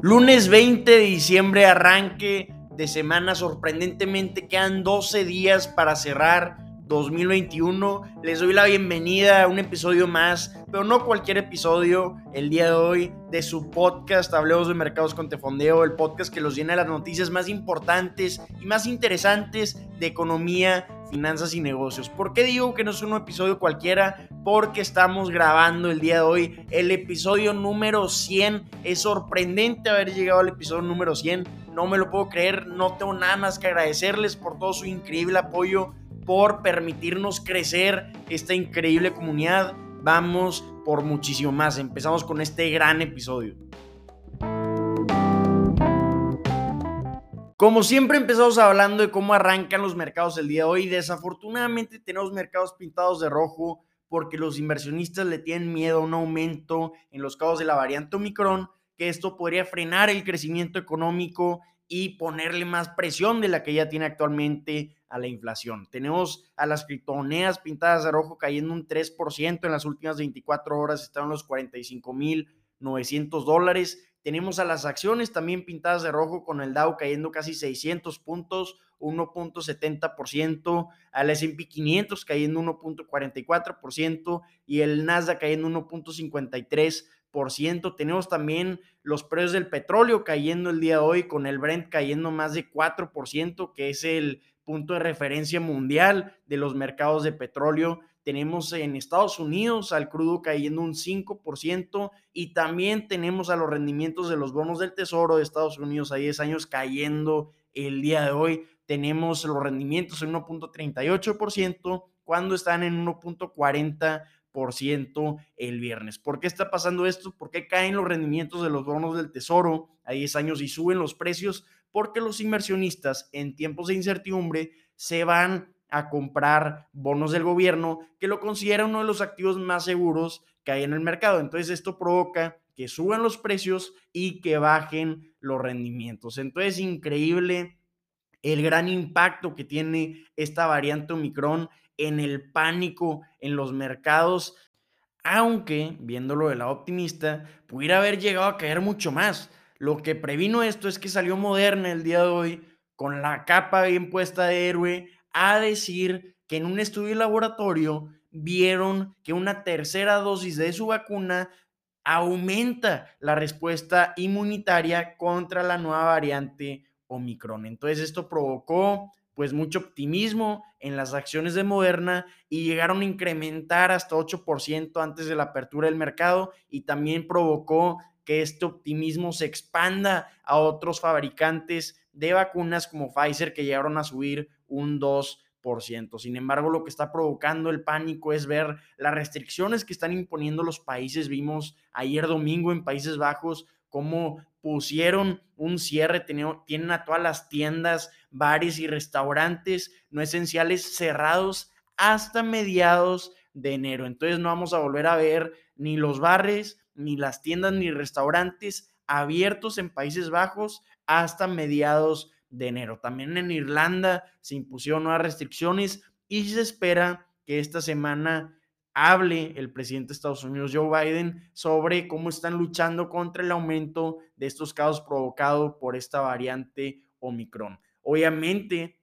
Lunes 20 de diciembre, arranque de semana. Sorprendentemente quedan 12 días para cerrar 2021. Les doy la bienvenida a un episodio más, pero no cualquier episodio, el día de hoy, de su podcast Hablemos de Mercados con Tefondeo, el podcast que los llena las noticias más importantes y más interesantes de economía, finanzas y negocios. ¿Por qué digo que no es un episodio cualquiera? Porque estamos grabando el día de hoy el episodio número 100. Es sorprendente haber llegado al episodio número 100. No me lo puedo creer, no tengo nada más que agradecerles por todo su increíble apoyo, por permitirnos crecer esta increíble comunidad. Vamos por muchísimo más. Empezamos con este gran episodio. Como siempre empezamos hablando de cómo arrancan los mercados el día de hoy. Desafortunadamente tenemos mercados pintados de rojo porque los inversionistas le tienen miedo a un aumento en los casos de la variante Omicron, que esto podría frenar el crecimiento económico y ponerle más presión de la que ya tiene actualmente a la inflación. Tenemos a las criptomonedas pintadas de rojo cayendo un 3% en las últimas 24 horas, están en los 45.900 dólares. Tenemos a las acciones también pintadas de rojo con el Dow cayendo casi 600 puntos, 1.70%, al S&P 500 cayendo 1.44% y el Nasdaq cayendo 1.53%. Tenemos también los precios del petróleo cayendo el día de hoy con el Brent cayendo más de 4%, que es el punto de referencia mundial de los mercados de petróleo. Tenemos en Estados Unidos al crudo cayendo un 5% y también tenemos a los rendimientos de los bonos del Tesoro de Estados Unidos a 10 años cayendo el día de hoy. Tenemos los rendimientos en 1.38% cuando están en 1.40% el viernes. ¿Por qué está pasando esto? ¿Por qué caen los rendimientos de los bonos del Tesoro a 10 años y suben los precios? Porque los inversionistas en tiempos de incertidumbre se van a comprar bonos del gobierno que lo considera uno de los activos más seguros que hay en el mercado. Entonces esto provoca que suban los precios y que bajen los rendimientos. Entonces increíble el gran impacto que tiene esta variante Omicron en el pánico en los mercados, aunque viéndolo de la optimista, pudiera haber llegado a caer mucho más. Lo que previno esto es que salió Moderna el día de hoy con la capa bien puesta de héroe a decir que en un estudio de laboratorio vieron que una tercera dosis de su vacuna aumenta la respuesta inmunitaria contra la nueva variante Omicron. Entonces esto provocó pues mucho optimismo en las acciones de Moderna y llegaron a incrementar hasta 8% antes de la apertura del mercado y también provocó que este optimismo se expanda a otros fabricantes de vacunas como Pfizer que llegaron a subir un 2%. Sin embargo, lo que está provocando el pánico es ver las restricciones que están imponiendo los países. Vimos ayer domingo en Países Bajos cómo pusieron un cierre, tienen a todas las tiendas, bares y restaurantes no esenciales cerrados hasta mediados de enero. Entonces no vamos a volver a ver ni los bares, ni las tiendas, ni restaurantes abiertos en Países Bajos hasta mediados de enero. También en Irlanda se impusieron nuevas restricciones y se espera que esta semana hable el presidente de Estados Unidos, Joe Biden, sobre cómo están luchando contra el aumento de estos casos provocado por esta variante Omicron. Obviamente,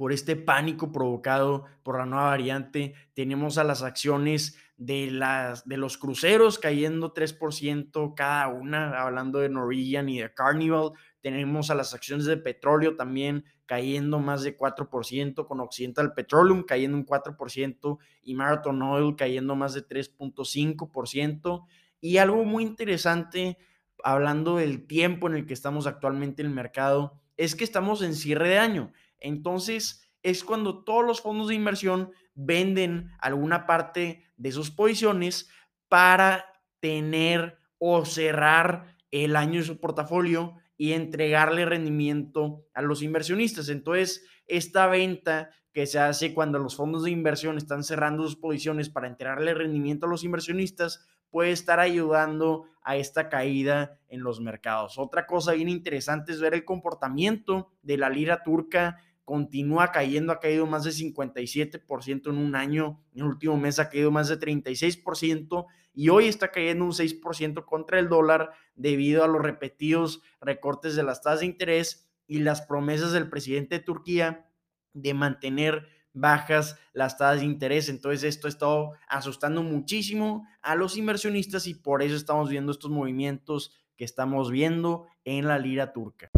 por este pánico provocado por la nueva variante, tenemos a las acciones de, las, de los cruceros cayendo 3% cada una, hablando de Norwegian y de Carnival. Tenemos a las acciones de petróleo también cayendo más de 4%, con Occidental Petroleum cayendo un 4% y Marathon Oil cayendo más de 3.5%. Y algo muy interesante, hablando del tiempo en el que estamos actualmente en el mercado, es que estamos en cierre de año. Entonces, es cuando todos los fondos de inversión venden alguna parte de sus posiciones para tener o cerrar el año de su portafolio y entregarle rendimiento a los inversionistas. Entonces, esta venta que se hace cuando los fondos de inversión están cerrando sus posiciones para entregarle rendimiento a los inversionistas puede estar ayudando a esta caída en los mercados. Otra cosa bien interesante es ver el comportamiento de la lira turca continúa cayendo, ha caído más de 57% en un año, en el último mes ha caído más de 36% y hoy está cayendo un 6% contra el dólar debido a los repetidos recortes de las tasas de interés y las promesas del presidente de Turquía de mantener bajas las tasas de interés. Entonces esto ha estado asustando muchísimo a los inversionistas y por eso estamos viendo estos movimientos que estamos viendo en la lira turca.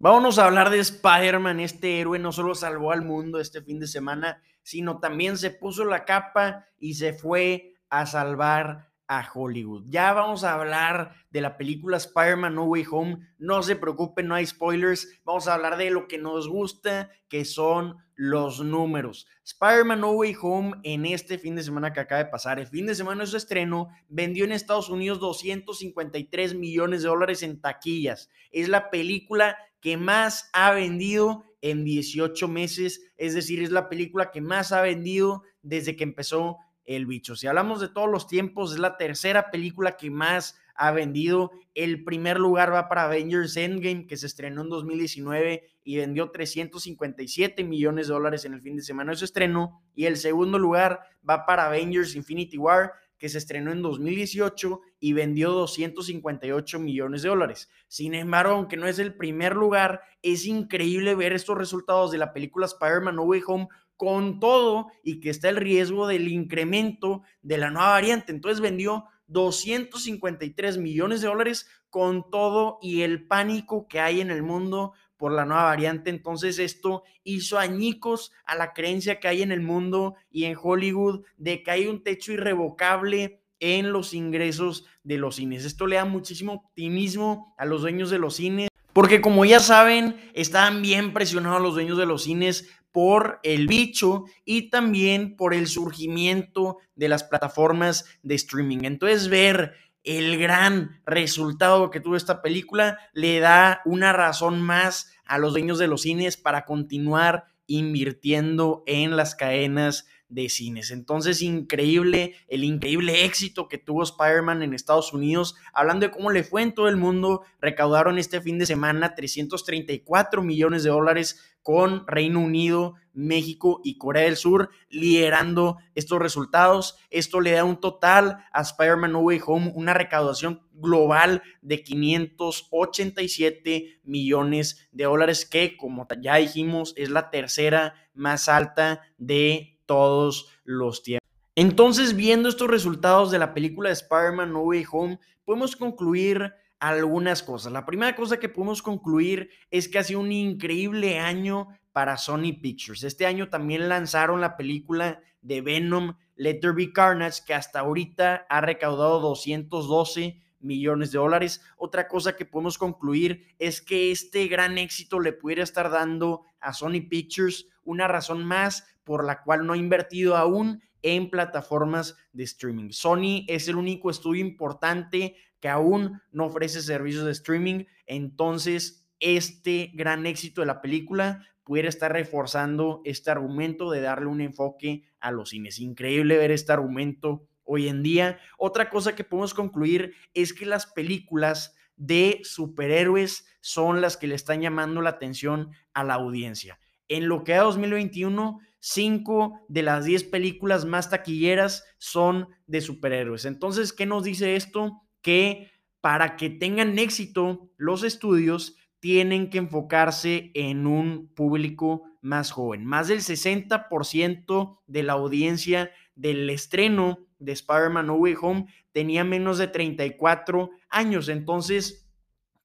Vámonos a hablar de Spider-Man. Este héroe no solo salvó al mundo este fin de semana, sino también se puso la capa y se fue a salvar a Hollywood. Ya vamos a hablar de la película Spider-Man No Way Home. No se preocupen, no hay spoilers. Vamos a hablar de lo que nos gusta, que son los números. Spider-Man No Way Home en este fin de semana que acaba de pasar, el fin de semana de su estreno, vendió en Estados Unidos 253 millones de dólares en taquillas. Es la película que más ha vendido en 18 meses, es decir, es la película que más ha vendido desde que empezó el bicho. Si hablamos de todos los tiempos, es la tercera película que más ha vendido. El primer lugar va para Avengers Endgame, que se estrenó en 2019 y vendió 357 millones de dólares en el fin de semana de su estreno. Y el segundo lugar va para Avengers Infinity War, que se estrenó en 2018 y vendió 258 millones de dólares. Sin embargo, aunque no es el primer lugar, es increíble ver estos resultados de la película Spider-Man No Way Home con todo y que está el riesgo del incremento de la nueva variante. Entonces vendió 253 millones de dólares con todo y el pánico que hay en el mundo por la nueva variante. Entonces esto hizo añicos a la creencia que hay en el mundo y en Hollywood de que hay un techo irrevocable en los ingresos de los cines. Esto le da muchísimo optimismo a los dueños de los cines. Porque como ya saben, estaban bien presionados los dueños de los cines por el bicho y también por el surgimiento de las plataformas de streaming. Entonces ver el gran resultado que tuvo esta película le da una razón más a los dueños de los cines para continuar invirtiendo en las cadenas de cines. Entonces, increíble, el increíble éxito que tuvo Spider-Man en Estados Unidos. Hablando de cómo le fue en todo el mundo, recaudaron este fin de semana 334 millones de dólares con Reino Unido, México y Corea del Sur liderando estos resultados. Esto le da un total a Spider-Man No Way Home, una recaudación global de 587 millones de dólares, que como ya dijimos es la tercera más alta de todos los tiempos. Entonces, viendo estos resultados de la película de Spider-Man No Way Home, podemos concluir algunas cosas. La primera cosa que podemos concluir es que ha sido un increíble año para Sony Pictures. Este año también lanzaron la película de Venom, Let There Be Carnage, que hasta ahorita ha recaudado 212 millones de dólares. Otra cosa que podemos concluir es que este gran éxito le pudiera estar dando a Sony Pictures una razón más por la cual no ha invertido aún en plataformas de streaming. Sony es el único estudio importante que aún no ofrece servicios de streaming, entonces este gran éxito de la película pudiera estar reforzando este argumento de darle un enfoque a los cines. Increíble ver este argumento hoy en día. Otra cosa que podemos concluir es que las películas de superhéroes son las que le están llamando la atención a la audiencia. En lo que a 2021 cinco de las diez películas más taquilleras son de superhéroes. Entonces, ¿qué nos dice esto? Que para que tengan éxito los estudios tienen que enfocarse en un público más joven. Más del 60% de la audiencia del estreno de Spider-Man No Way Home tenía menos de 34 años. Entonces,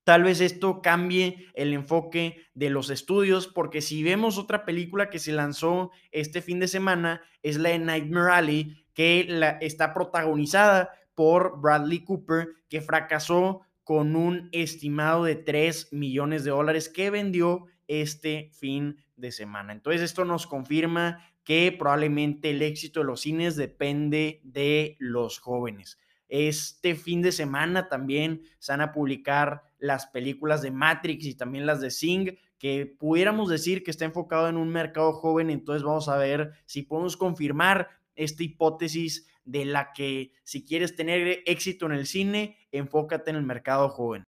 Tal vez esto cambie el enfoque de los estudios, porque si vemos otra película que se lanzó este fin de semana, es la de Nightmare Alley, que está protagonizada por Bradley Cooper, que fracasó con un estimado de 3 millones de dólares que vendió este fin de semana. Entonces esto nos confirma que probablemente el éxito de los cines depende de los jóvenes. Este fin de semana también se van a publicar las películas de Matrix y también las de Sing, que pudiéramos decir que está enfocado en un mercado joven, entonces vamos a ver si podemos confirmar esta hipótesis de la que si quieres tener éxito en el cine, enfócate en el mercado joven.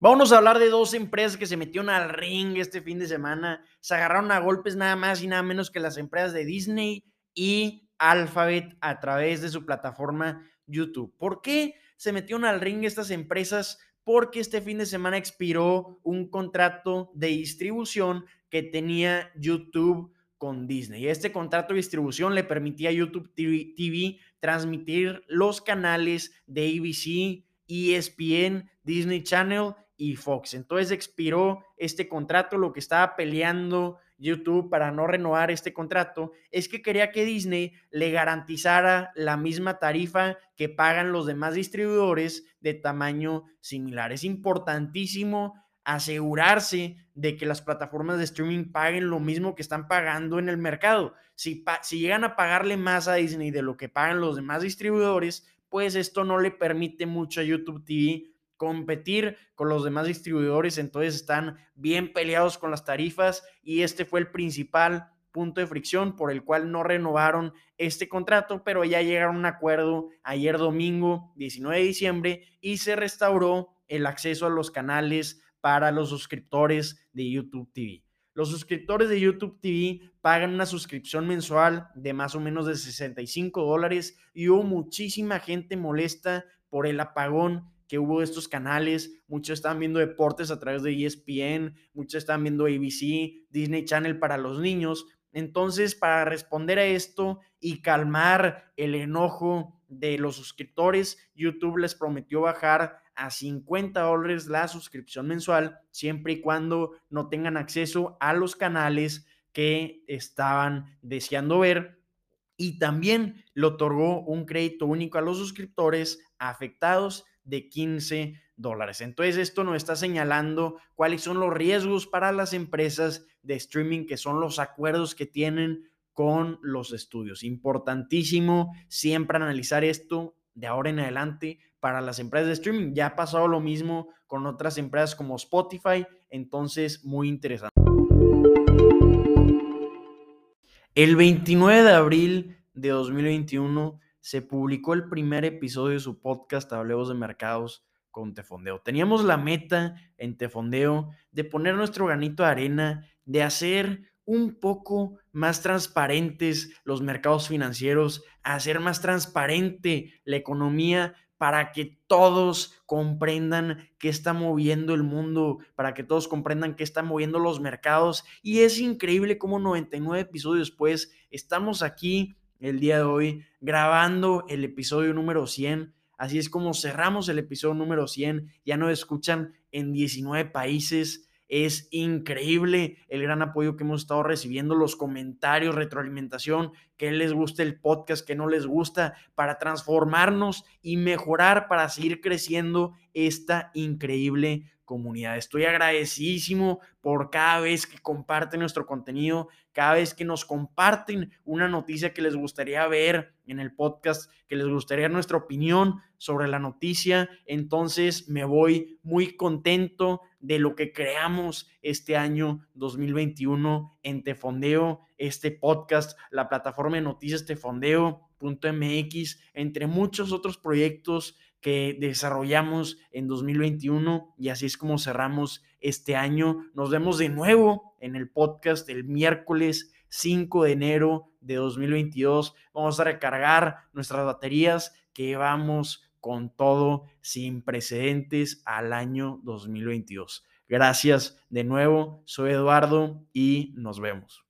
Vamos a hablar de dos empresas que se metieron al ring este fin de semana. Se agarraron a golpes nada más y nada menos que las empresas de Disney y Alphabet a través de su plataforma YouTube. ¿Por qué se metieron al ring estas empresas? Porque este fin de semana expiró un contrato de distribución que tenía YouTube con Disney. Este contrato de distribución le permitía a YouTube TV, transmitir los canales de ABC, ESPN, Disney Channel y Fox. Entonces expiró este contrato, lo que estaba peleando YouTube para no renovar este contrato es que quería que Disney le garantizara la misma tarifa que pagan los demás distribuidores de tamaño similar. Es importantísimo asegurarse de que las plataformas de streaming paguen lo mismo que están pagando en el mercado. Si, si llegan a pagarle más a Disney de lo que pagan los demás distribuidores, pues esto no le permite mucho a YouTube TV competir con los demás distribuidores, entonces están bien peleados con las tarifas y este fue el principal punto de fricción por el cual no renovaron este contrato, pero ya llegaron a un acuerdo ayer domingo 19 de diciembre y se restauró el acceso a los canales para los suscriptores de YouTube TV. Los suscriptores de YouTube TV pagan una suscripción mensual de más o menos de 65 dólares y hubo muchísima gente molesta por el apagón que hubo estos canales, muchos estaban viendo deportes a través de ESPN, muchos estaban viendo ABC, Disney Channel para los niños. Entonces, para responder a esto y calmar el enojo de los suscriptores, YouTube les prometió bajar a 50 dólares la suscripción mensual, siempre y cuando no tengan acceso a los canales que estaban deseando ver. Y también le otorgó un crédito único a los suscriptores afectados de 15 dólares. Entonces esto nos está señalando cuáles son los riesgos para las empresas de streaming, que son los acuerdos que tienen con los estudios. Importantísimo siempre analizar esto de ahora en adelante para las empresas de streaming. Ya ha pasado lo mismo con otras empresas como Spotify, entonces muy interesante. El 29 de abril de 2021 se publicó el primer episodio de su podcast Hablemos de Mercados con Tefondeo. Teníamos la meta en Tefondeo de poner nuestro granito de arena, de hacer un poco más transparentes los mercados financieros, hacer más transparente la economía para que todos comprendan qué está moviendo el mundo, para que todos comprendan qué están moviendo los mercados. Y es increíble cómo 99 episodios después estamos aquí el día de hoy grabando el episodio número 100. Así es como cerramos el episodio número 100. Ya nos escuchan en 19 países. Es increíble el gran apoyo que hemos estado recibiendo, los comentarios, retroalimentación, que les guste el podcast, que no les gusta, para transformarnos y mejorar, para seguir creciendo esta increíble comunidad. Estoy agradecidísimo por cada vez que comparten nuestro contenido, cada vez que nos comparten una noticia que les gustaría ver en el podcast, que les gustaría nuestra opinión sobre la noticia. Entonces me voy muy contento de lo que creamos este año 2021 en Tefondeo, este podcast, la plataforma de noticias tefondeo.mx, entre muchos otros proyectos que desarrollamos en 2021 y así es como cerramos este año. Nos vemos de nuevo en el podcast el miércoles 5 de enero de 2022. Vamos a recargar nuestras baterías que vamos con todo sin precedentes al año 2022. Gracias de nuevo, soy Eduardo y nos vemos.